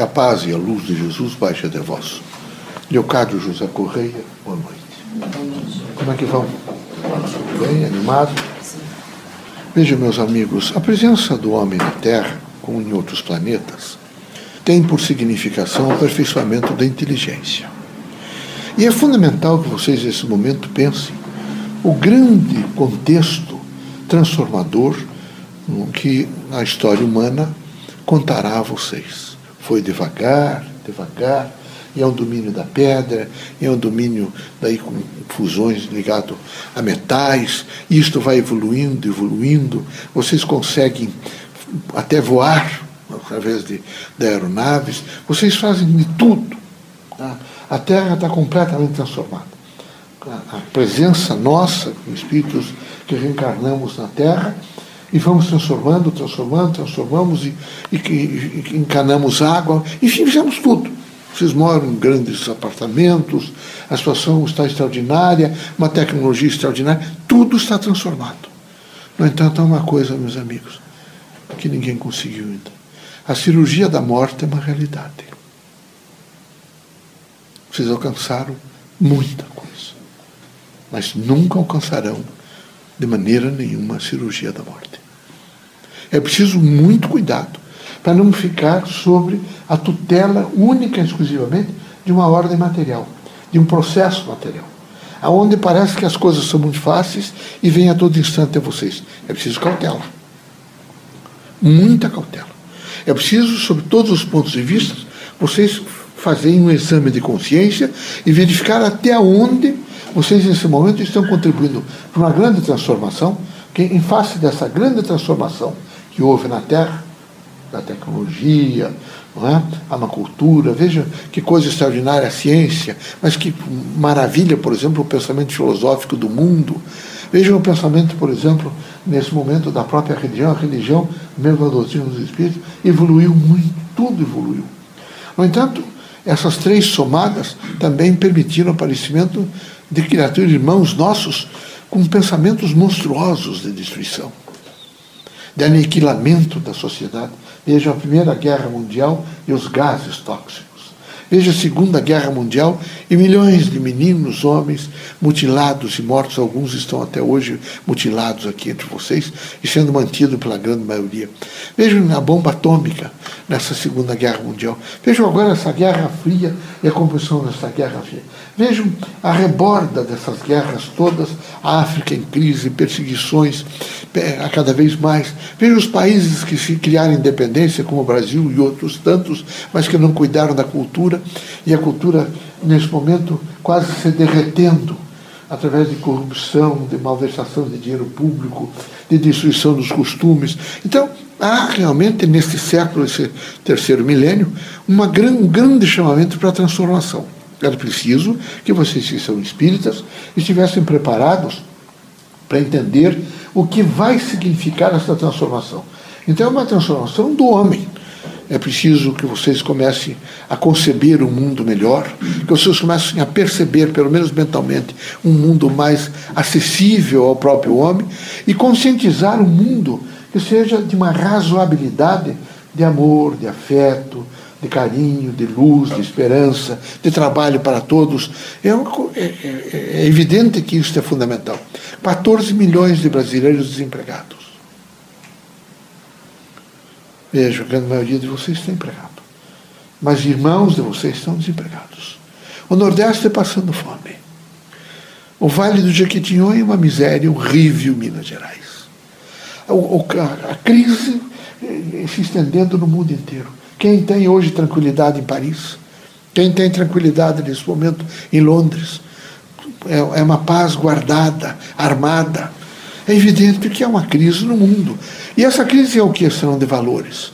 Que a paz e a luz de Jesus baixe de vós. Leocádio José Correia, boa noite. Como é que vão? Bem, animado? Vejam, meus amigos, a presença do homem na Terra, como em outros planetas, tem por significação o aperfeiçoamento da inteligência. E é fundamental que vocês, nesse momento, pensem o grande contexto transformador que a história humana contará a vocês. Foi devagar, devagar, e é um domínio da pedra, e é um domínio daí com fusões ligado a metais, e isto vai evoluindo, evoluindo, vocês conseguem até voar através de, de aeronaves, vocês fazem de tudo. Tá? A Terra está completamente transformada. A, a presença nossa, espíritos que reencarnamos na Terra, e vamos transformando, transformando, transformamos e, e, e, encanamos água, enfim, fizemos tudo. Vocês moram em grandes apartamentos, a situação está extraordinária, uma tecnologia extraordinária, tudo está transformado. No entanto, há uma coisa, meus amigos, que ninguém conseguiu ainda. A cirurgia da morte é uma realidade. Vocês alcançaram muita coisa, mas nunca alcançarão de maneira nenhuma a cirurgia da morte. É preciso muito cuidado para não ficar sobre a tutela única e exclusivamente de uma ordem material, de um processo material, aonde parece que as coisas são muito fáceis e vêm a todo instante a vocês. É preciso cautela. Muita cautela. É preciso, sob todos os pontos de vista, vocês fazerem um exame de consciência e verificar até onde vocês, nesse momento, estão contribuindo para uma grande transformação, que, em face dessa grande transformação que houve na Terra, da tecnologia, não é? a cultura, veja que coisa extraordinária a ciência, mas que maravilha, por exemplo, o pensamento filosófico do mundo. Vejam o pensamento, por exemplo, nesse momento da própria religião, a religião, mesmo a doutrina dos espíritos, evoluiu muito, tudo evoluiu. No entanto, essas três somadas também permitiram o aparecimento de criaturas, irmãos nossos, com pensamentos monstruosos de destruição de aniquilamento da sociedade. Veja a Primeira Guerra Mundial e os gases tóxicos. Veja a Segunda Guerra Mundial e milhões de meninos, homens, mutilados e mortos. Alguns estão até hoje mutilados aqui entre vocês e sendo mantidos pela grande maioria. Vejam a bomba atômica nessa Segunda Guerra Mundial. Vejam agora essa Guerra Fria e a composição dessa Guerra Fria. Vejam a reborda dessas guerras todas, a África em crise, perseguições a cada vez mais. Vejam os países que se criaram independência, como o Brasil e outros tantos, mas que não cuidaram da cultura e a cultura, nesse momento, quase se derretendo através de corrupção, de malversação de dinheiro público, de destruição dos costumes. Então, há realmente, neste século, esse terceiro milênio, uma gran, um grande chamamento para a transformação. Era preciso que vocês, que são espíritas, estivessem preparados para entender o que vai significar essa transformação. Então, é uma transformação do homem é preciso que vocês comecem a conceber um mundo melhor, que vocês comecem a perceber, pelo menos mentalmente, um mundo mais acessível ao próprio homem e conscientizar um mundo que seja de uma razoabilidade de amor, de afeto, de carinho, de luz, de esperança, de trabalho para todos. É, é, é, é evidente que isso é fundamental. 14 milhões de brasileiros desempregados. Veja, a grande maioria de vocês está empregado. Mas irmãos de vocês estão desempregados. O Nordeste está passando fome. O Vale do Jequitinhonha é uma miséria horrível, Minas Gerais. A, a crise eh, se estendendo no mundo inteiro. Quem tem hoje tranquilidade em Paris? Quem tem tranquilidade nesse momento em Londres? É, é uma paz guardada, armada. É evidente que há uma crise no mundo. E essa crise é o que? De valores.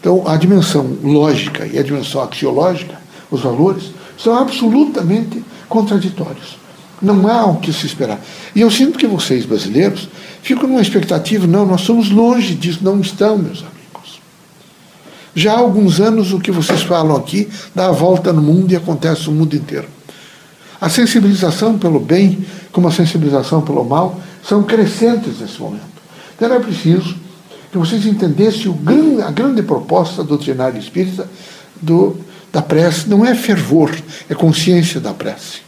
Então, a dimensão lógica e a dimensão axiológica, os valores, são absolutamente contraditórios. Não há o que se esperar. E eu sinto que vocês, brasileiros, ficam numa expectativa, não, nós somos longe disso, não estão, meus amigos. Já há alguns anos o que vocês falam aqui dá a volta no mundo e acontece no mundo inteiro. A sensibilização pelo bem, como a sensibilização pelo mal, são crescentes nesse momento. Então é preciso que vocês entendessem grande, a grande proposta doutrinária espírita do, da prece não é fervor, é consciência da prece.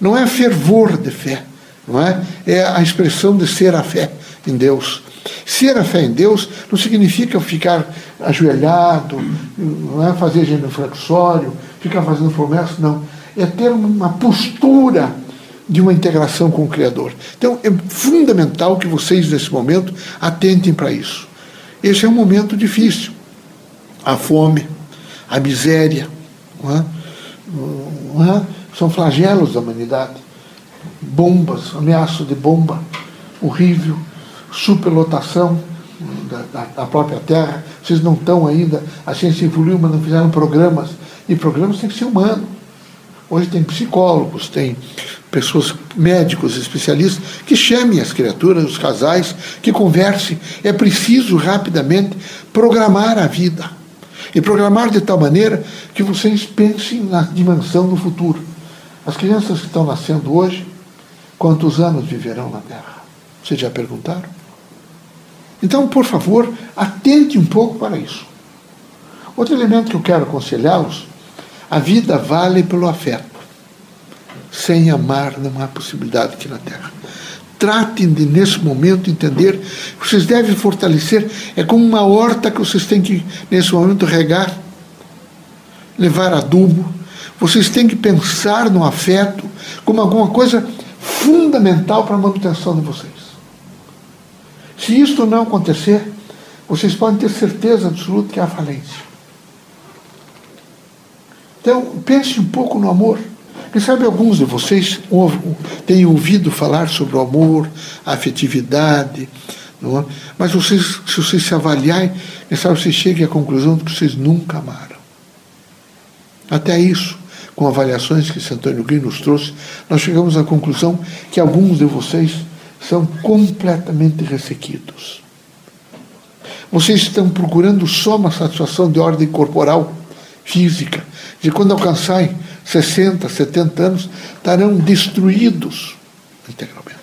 Não é fervor de fé, não é? É a expressão de ser a fé em Deus. Ser a fé em Deus não significa ficar ajoelhado, não é fazer genuflexório, ficar fazendo promessas, não. É ter uma postura de uma integração com o Criador. Então, é fundamental que vocês, nesse momento, atentem para isso. Esse é um momento difícil. A fome, a miséria, é? É? são flagelos da humanidade. Bombas, ameaça de bomba, horrível, superlotação da, da, da, própria Terra. Vocês não estão ainda, a ciência evoluiu, mas não fizeram programas. E programas têm que ser humanos. Hoje tem psicólogos, tem pessoas, médicos, especialistas, que chamem as criaturas, os casais, que conversem. É preciso rapidamente programar a vida. E programar de tal maneira que vocês pensem na dimensão do futuro. As crianças que estão nascendo hoje, quantos anos viverão na Terra? Vocês já perguntaram? Então, por favor, atente um pouco para isso. Outro elemento que eu quero aconselhá-los: a vida vale pelo afeto. Sem amar não há possibilidade aqui na Terra. Tratem de, nesse momento, entender vocês devem fortalecer. É como uma horta que vocês têm que, nesse momento, regar, levar adubo. Vocês têm que pensar no afeto como alguma coisa fundamental para a manutenção de vocês. Se isto não acontecer, vocês podem ter certeza absoluta que há falência. Então, pense um pouco no amor. Quem sabe alguns de vocês têm ouvido falar sobre o amor, a afetividade, é? mas vocês, se vocês se avaliarem, quem sabe vocês cheguem à conclusão de que vocês nunca amaram. Até isso, com avaliações que Santo Antônio Green nos trouxe, nós chegamos à conclusão que alguns de vocês são completamente ressequidos. Vocês estão procurando só uma satisfação de ordem corporal, física, de quando alcançarem 60, 70 anos, estarão destruídos integralmente.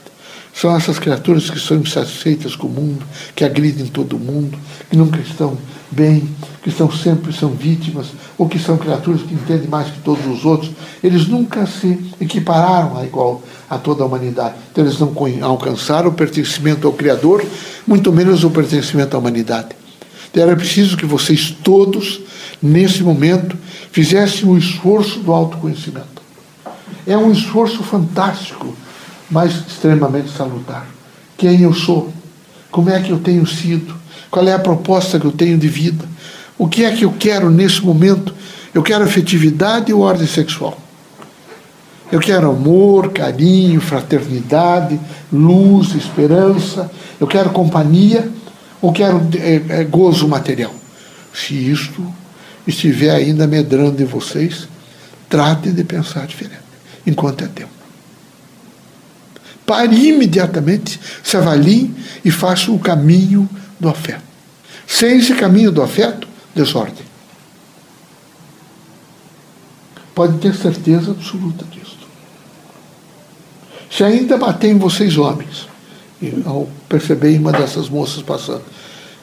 São essas criaturas que são insatisfeitas com o mundo, que agridem todo mundo, que nunca estão bem, que estão sempre são vítimas, ou que são criaturas que entendem mais que todos os outros. Eles nunca se equipararam a igual a toda a humanidade. Então eles não alcançaram o pertencimento ao Criador, muito menos o pertencimento à humanidade. Então era preciso que vocês todos, nesse momento, fizessem o esforço do autoconhecimento. É um esforço fantástico, mas extremamente salutar. Quem eu sou? Como é que eu tenho sido? Qual é a proposta que eu tenho de vida? O que é que eu quero nesse momento? Eu quero afetividade ou ordem sexual? Eu quero amor, carinho, fraternidade, luz, esperança. Eu quero companhia ou quero é, é, gozo material? Se isto estiver ainda medrando em vocês, tratem de pensar diferente, enquanto é tempo. Pare imediatamente, se avaliem e façam o caminho do afeto. Sem esse caminho do afeto, desordem. Pode ter certeza absoluta disso. Se ainda bater em vocês homens, ao perceber uma dessas moças passando,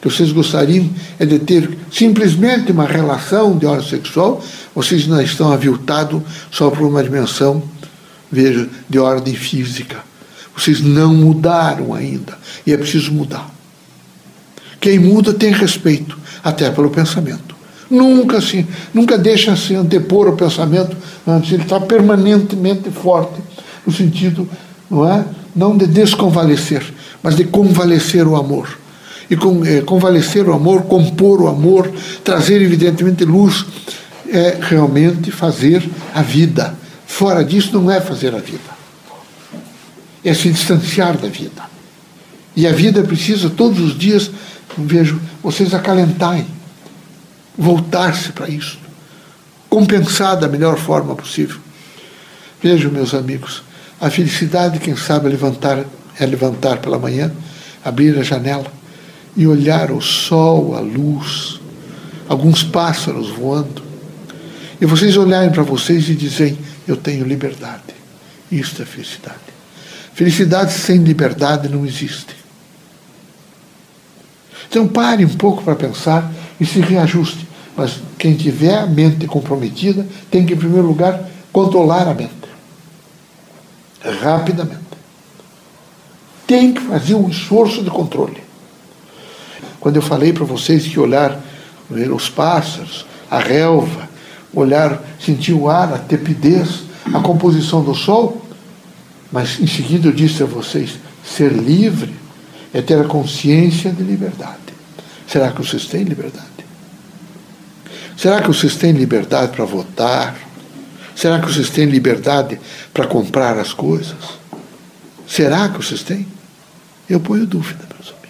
que vocês gostariam é de ter simplesmente uma relação de ordem sexual, vocês não estão aviltados só por uma dimensão, veja, de ordem física. Vocês não mudaram ainda e é preciso mudar. Quem muda tem respeito, até pelo pensamento. Nunca se, nunca deixa se antepor o pensamento antes, ele está permanentemente forte, no sentido, não é? Não de desconvalecer, mas de convalescer o amor e com, é, convalescer o amor, compor o amor, trazer evidentemente luz, é realmente fazer a vida. Fora disso não é fazer a vida. É se distanciar da vida. E a vida precisa todos os dias, vejo, vocês acalentarem, voltar-se para isso, compensar da melhor forma possível. Vejam, meus amigos, a felicidade, quem sabe, levantar, é levantar pela manhã, abrir a janela, e olhar o sol, a luz, alguns pássaros voando, e vocês olharem para vocês e dizem: Eu tenho liberdade. Isto é felicidade. Felicidade sem liberdade não existe. Então pare um pouco para pensar e se reajuste. Mas quem tiver a mente comprometida tem que, em primeiro lugar, controlar a mente. Rapidamente. Tem que fazer um esforço de controle. Quando eu falei para vocês que olhar os pássaros, a relva, olhar, sentir o ar, a tepidez, a composição do sol, mas em seguida eu disse a vocês: ser livre é ter a consciência de liberdade. Será que vocês têm liberdade? Será que vocês têm liberdade para votar? Será que vocês têm liberdade para comprar as coisas? Será que vocês têm? Eu ponho dúvida, meus amigos.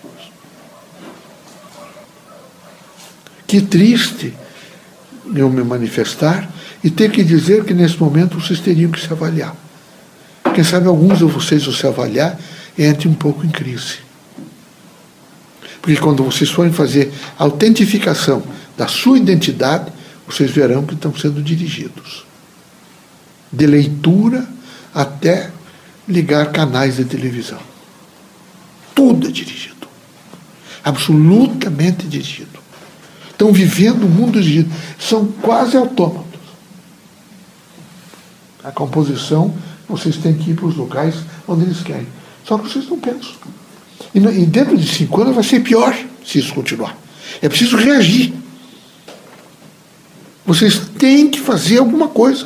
Que triste eu me manifestar e ter que dizer que nesse momento vocês teriam que se avaliar. Quem sabe alguns de vocês, se avaliar, entre um pouco em crise. Porque quando vocês forem fazer a autentificação da sua identidade, vocês verão que estão sendo dirigidos. De leitura até ligar canais de televisão. Tudo é dirigido. Absolutamente dirigido. Estão vivendo um mundo. São quase autômatos. A composição, vocês têm que ir para os locais onde eles querem. Só que vocês não pensam. E, dentro de cinco anos vai ser pior se isso continuar. É preciso reagir. Vocês têm que fazer alguma coisa.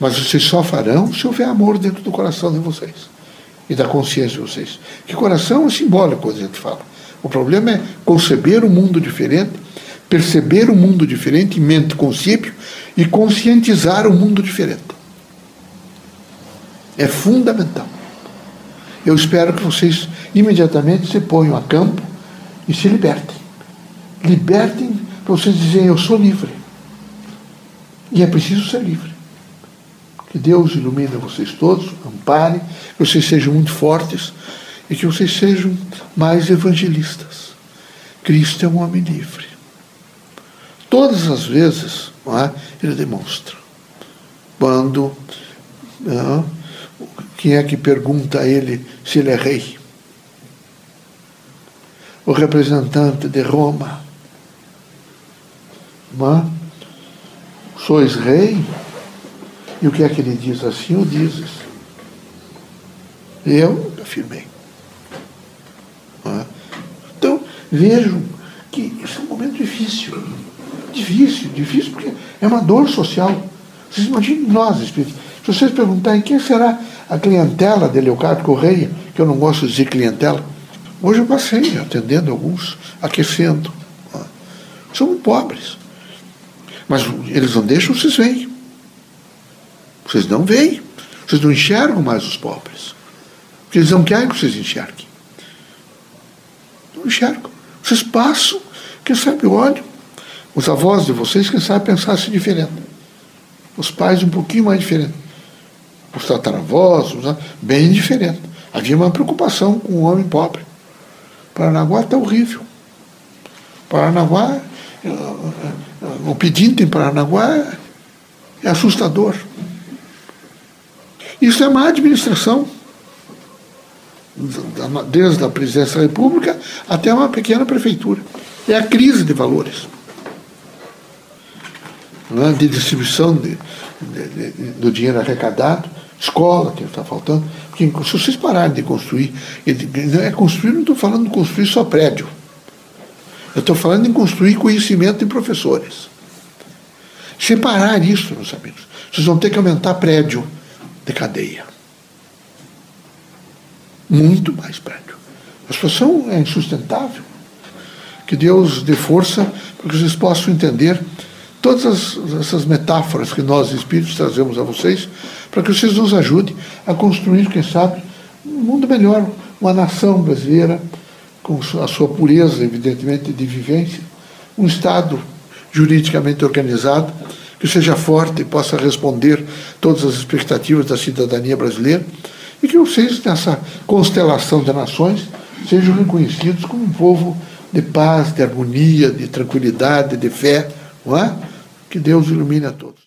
Mas vocês só farão se houver amor dentro do coração de vocês e da consciência de vocês. Que coração é simbólico, quando a gente fala. O problema é conceber um mundo diferente, perceber um mundo diferente, mente consciente e conscientizar um mundo diferente. É fundamental. Eu espero que vocês imediatamente se ponham a campo e se libertem. Libertem para vocês dizerem: Eu sou livre. E é preciso ser livre. Que Deus ilumine vocês todos, ampare, que vocês sejam muito fortes e que vocês sejam mais evangelistas. Cristo é um homem livre. Todas as vezes é, ele demonstra. Quando. É, quem é que pergunta a ele se ele é rei? O representante de Roma mas, sois rei? E o que é que ele diz assim? O dizes. Eu afirmei. Então, vejam que isso é um momento difícil. Difícil, difícil porque é uma dor social. Vocês imaginem nós, espíritos. Se vocês perguntarem quem será a clientela de Leocardo Correia, que eu não gosto de dizer clientela, hoje eu passei atendendo alguns, aquecendo. Somos pobres. Mas eles não deixam vocês verem. Vocês não veem. Vocês não enxergam mais os pobres. Porque eles não querem que vocês enxerguem. Não enxergam. Vocês passam, quem sabe olham. Os avós de vocês, quem sabe pensassem diferente. Os pais um pouquinho mais diferente. Os tataravós, bem diferente. Havia uma preocupação com o homem pobre. Paranaguá está horrível. Paranaguá o pedinte em Paranaguá é assustador. Isso é má administração, desde a presidência da República até uma pequena prefeitura. É a crise de valores, é? de distribuição de, de, de, do dinheiro arrecadado, escola que está faltando. Porque se vocês pararem de construir, é construir, não estou falando de construir só prédio. Eu estou falando em construir conhecimento em professores. Separar isso, meus amigos. Vocês vão ter que aumentar prédio de cadeia. Muito mais prédio. A situação é insustentável. Que Deus dê força para que vocês possam entender todas as, essas metáforas que nós, espíritos, trazemos a vocês, para que vocês nos ajudem a construir, quem sabe, um mundo melhor, uma nação brasileira com a sua pureza, evidentemente, de vivência, um Estado juridicamente organizado, que seja forte e possa responder todas as expectativas da cidadania brasileira, e que vocês, nessa constelação de nações, sejam reconhecidos como um povo de paz, de harmonia, de tranquilidade, de fé, não é? Que Deus ilumine a todos.